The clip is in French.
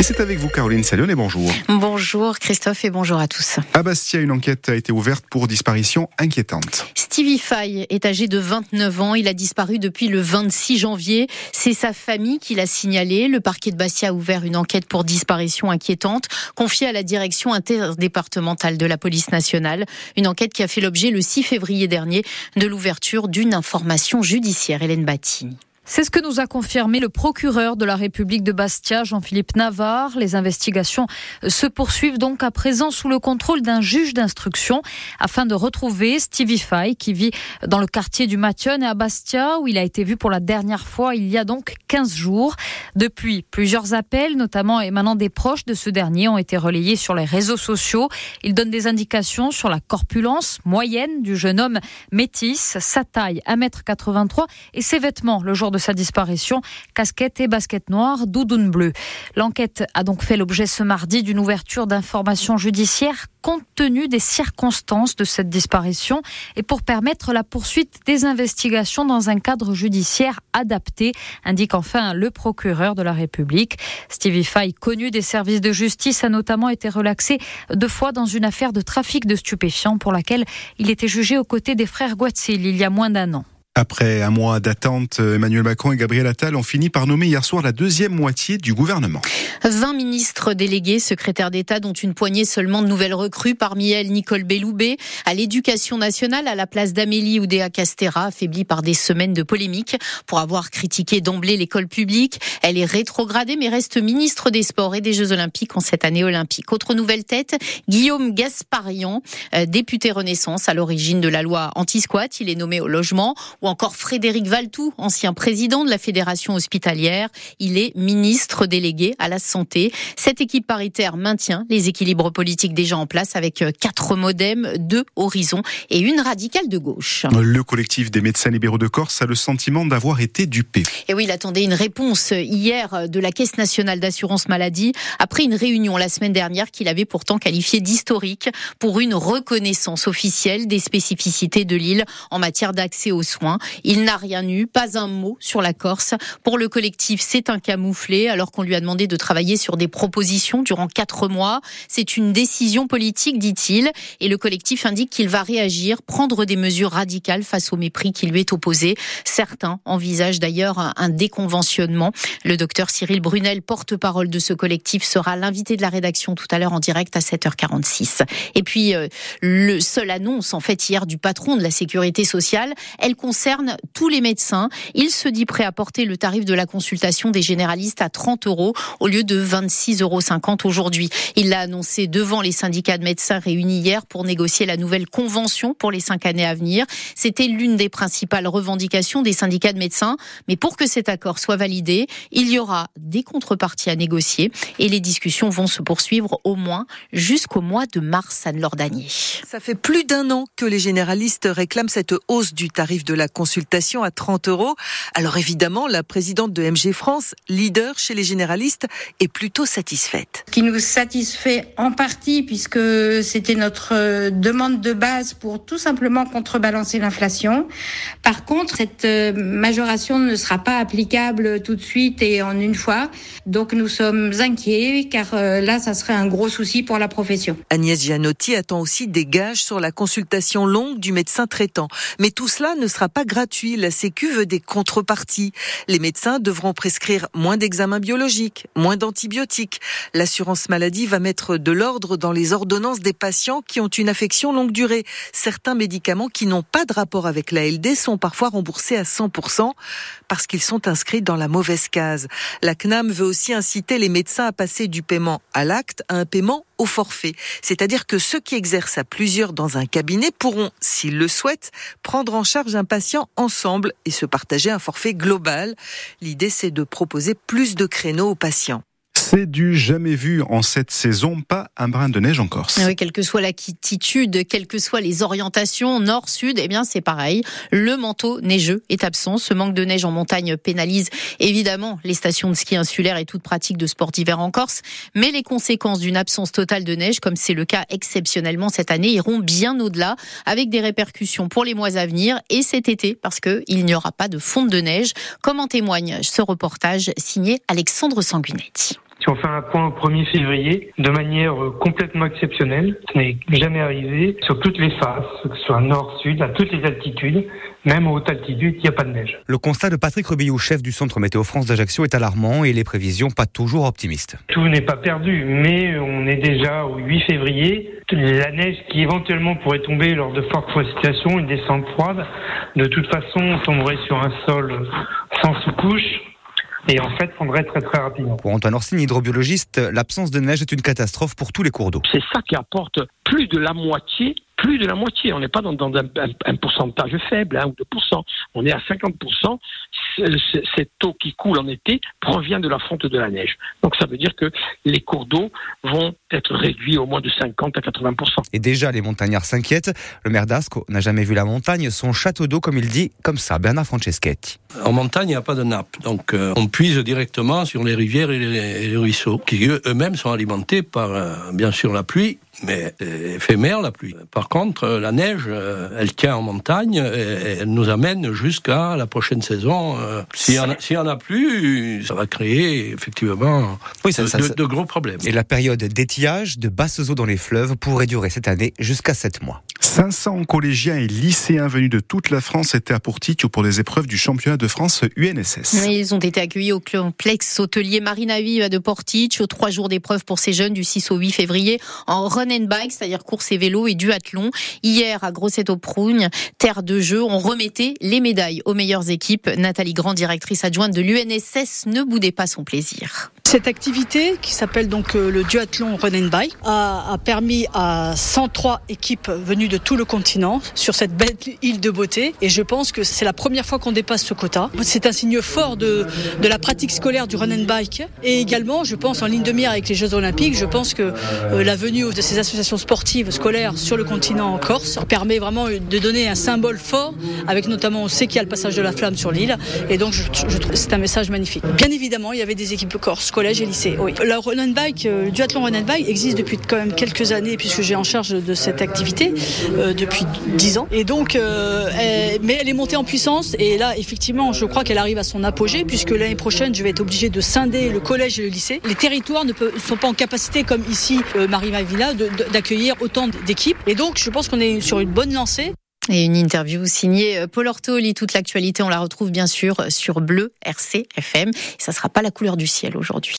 Et c'est avec vous, Caroline Salion, et bonjour. Bonjour Christophe et bonjour à tous. À Bastia, une enquête a été ouverte pour disparition inquiétante. Stevie Fay est âgé de 29 ans. Il a disparu depuis le 26 janvier. C'est sa famille qui l'a signalé. Le parquet de Bastia a ouvert une enquête pour disparition inquiétante, confiée à la direction interdépartementale de la police nationale. Une enquête qui a fait l'objet le 6 février dernier de l'ouverture d'une information judiciaire. Hélène Battini. C'est ce que nous a confirmé le procureur de la République de Bastia, Jean-Philippe Navarre. Les investigations se poursuivent donc à présent sous le contrôle d'un juge d'instruction afin de retrouver Stevie Fay qui vit dans le quartier du Mathieu et à Bastia où il a été vu pour la dernière fois il y a donc 15 jours. Depuis, plusieurs appels, notamment émanant des proches de ce dernier, ont été relayés sur les réseaux sociaux. Ils donnent des indications sur la corpulence moyenne du jeune homme métis, sa taille 1m83 et ses vêtements le jour de sa disparition, casquette et basket noire, doudoune bleue. L'enquête a donc fait l'objet ce mardi d'une ouverture d'informations judiciaires compte tenu des circonstances de cette disparition et pour permettre la poursuite des investigations dans un cadre judiciaire adapté, indique enfin le procureur de la République. Stevie Fay, connu des services de justice, a notamment été relaxé deux fois dans une affaire de trafic de stupéfiants pour laquelle il était jugé aux côtés des frères Guatzil il y a moins d'un an. Après un mois d'attente, Emmanuel Macron et Gabriel Attal ont fini par nommer hier soir la deuxième moitié du gouvernement. 20 ministres délégués, secrétaires d'État, dont une poignée seulement de nouvelles recrues, parmi elles Nicole Belloubet, à l'éducation nationale, à la place d'Amélie Oudéa Castera, affaiblie par des semaines de polémiques pour avoir critiqué d'emblée l'école publique. Elle est rétrogradée, mais reste ministre des Sports et des Jeux Olympiques en cette année olympique. Autre nouvelle tête, Guillaume Gasparian, euh, député Renaissance à l'origine de la loi anti-squat. Il est nommé au logement encore Frédéric Valtou, ancien président de la Fédération hospitalière. Il est ministre délégué à la santé. Cette équipe paritaire maintient les équilibres politiques déjà en place avec quatre modems, deux horizons et une radicale de gauche. Le collectif des médecins libéraux de Corse a le sentiment d'avoir été dupé. Et oui, il attendait une réponse hier de la Caisse nationale d'assurance maladie après une réunion la semaine dernière qu'il avait pourtant qualifiée d'historique pour une reconnaissance officielle des spécificités de l'île en matière d'accès aux soins. Il n'a rien eu, pas un mot sur la Corse. Pour le collectif, c'est un camouflé, alors qu'on lui a demandé de travailler sur des propositions durant quatre mois. C'est une décision politique, dit-il, et le collectif indique qu'il va réagir, prendre des mesures radicales face au mépris qui lui est opposé. Certains envisagent d'ailleurs un déconventionnement. Le docteur Cyril Brunel, porte-parole de ce collectif, sera l'invité de la rédaction tout à l'heure en direct à 7h46. Et puis, euh, le seul annonce, en fait, hier du patron de la sécurité sociale, elle tous les médecins. Il se dit prêt à porter le tarif de la consultation des généralistes à 30 euros au lieu de 26,50 euros aujourd'hui. Il l'a annoncé devant les syndicats de médecins réunis hier pour négocier la nouvelle convention pour les cinq années à venir. C'était l'une des principales revendications des syndicats de médecins. Mais pour que cet accord soit validé, il y aura des contreparties à négocier et les discussions vont se poursuivre au moins jusqu'au mois de mars, Anne-Laure Ça fait plus d'un an que les généralistes réclament cette hausse du tarif de la consultation à 30 euros. Alors évidemment, la présidente de MG France, leader chez les généralistes, est plutôt satisfaite. Qui nous satisfait en partie puisque c'était notre euh, demande de base pour tout simplement contrebalancer l'inflation. Par contre, cette euh, majoration ne sera pas applicable tout de suite et en une fois. Donc nous sommes inquiets car euh, là, ça serait un gros souci pour la profession. Agnès Gianotti attend aussi des gages sur la consultation longue du médecin traitant. Mais tout cela ne sera pas gratuit. La Sécu veut des contreparties. Les médecins devront prescrire moins d'examens biologiques, moins d'antibiotiques. L'assurance maladie va mettre de l'ordre dans les ordonnances des patients qui ont une affection longue durée. Certains médicaments qui n'ont pas de rapport avec la LD sont parfois remboursés à 100% parce qu'ils sont inscrits dans la mauvaise case. La CNAM veut aussi inciter les médecins à passer du paiement à l'acte à un paiement au forfait. C'est-à-dire que ceux qui exercent à plusieurs dans un cabinet pourront, s'ils le souhaitent, prendre en charge un patient ensemble et se partager un forfait global. L'idée, c'est de proposer plus de créneaux aux patients. C'est du jamais vu en cette saison, pas un brin de neige en Corse. Oui, quelle que soit l'attitude, quelles que soient les orientations, nord, sud, eh bien c'est pareil. Le manteau neigeux est absent. Ce manque de neige en montagne pénalise évidemment les stations de ski insulaires et toute pratique de sport d'hiver en Corse. Mais les conséquences d'une absence totale de neige, comme c'est le cas exceptionnellement cette année, iront bien au-delà, avec des répercussions pour les mois à venir et cet été, parce que il n'y aura pas de fonte de neige, comme en témoigne ce reportage signé Alexandre Sanguinetti. Si on fait un point au 1er février, de manière complètement exceptionnelle, ce n'est jamais arrivé sur toutes les faces, que ce soit nord-sud, à toutes les altitudes, même aux hautes altitudes, il n'y a pas de neige. Le constat de Patrick Rebillou, chef du centre Météo France d'Ajaccio, est alarmant et les prévisions pas toujours optimistes. Tout n'est pas perdu, mais on est déjà au 8 février. La neige qui éventuellement pourrait tomber lors de fortes précipitations, une descente froide, de toute façon, on tomberait sur un sol sans sous-couche et en fait fondrait très très rapidement. Pour Antoine Orsini, hydrobiologiste, l'absence de neige est une catastrophe pour tous les cours d'eau. C'est ça qui apporte plus de la moitié plus de la moitié. On n'est pas dans, un, pourcentage faible, 1 hein, ou 2%. On est à 50% cette eau qui coule en été provient de la fonte de la neige. Donc ça veut dire que les cours d'eau vont être réduits au moins de 50 à 80 Et déjà, les montagnards s'inquiètent. Le maire d'Asco n'a jamais vu la montagne, son château d'eau, comme il dit, comme ça, Bernard Franceschetti. En montagne, il n'y a pas de nappe. Donc euh, on puise directement sur les rivières et les, ruisseaux, qui eux-mêmes sont alimentés par, euh, bien sûr, la pluie mais euh, éphémère la pluie. Par contre, la neige, elle tient en montagne et elle nous amène jusqu'à la prochaine saison euh, s'il n'y en, a plus, ça va créer effectivement oui, ça, de, de, gros problèmes. Et la période d'étiage de basses eaux dans les fleuves pourrait durer cette année jusqu'à 7 mois. 500 collégiens et lycéens venus de toute la France étaient à Porticio pour les épreuves du championnat de France UNSS. Ils ont été accueillis au complexe hôtelier Marina Viva de Porticio. Trois jours d'épreuves pour ces jeunes du 6 au 8 février en run and bike, c'est-à-dire course et vélo et duathlon. Hier à Grosset-au-Prougne, terre de jeu, on remettait les médailles aux meilleures équipes. Nathalie Grand, directrice adjointe de l'UNSS, ne boudait pas son plaisir. Cette activité, qui s'appelle donc euh, le duathlon Run and Bike, a, permis à 103 équipes venues de tout le continent sur cette belle île de beauté. Et je pense que c'est la première fois qu'on dépasse ce quota. C'est un signe fort de, la pratique scolaire du Run and Bike. Et également, je pense en ligne de mire avec les Jeux Olympiques, je pense que euh, la venue de ces associations sportives scolaires sur le continent en Corse permet vraiment de donner un symbole fort, avec notamment on sait qu'il y a le passage de la flamme sur l'île. Et donc c'est un message magnifique. Bien évidemment, il y avait des équipes corse collège et lycée. Oui. Le run bike, euh, le duathlon run and bike existe depuis quand même quelques années puisque j'ai en charge de cette activité euh, depuis dix ans. Et donc, euh, mais elle est montée en puissance et là, effectivement, je crois qu'elle arrive à son apogée puisque l'année prochaine, je vais être obligée de scinder le collège et le lycée. Les territoires ne, sont pas en capacité, comme ici, Marie Mavilla, d'accueillir autant d'équipes. Et donc, je pense qu'on est sur une bonne lancée. Et une interview signée Paul Ortoli. Toute l'actualité, on la retrouve bien sûr sur Bleu RC FM. ça sera pas la couleur du ciel aujourd'hui.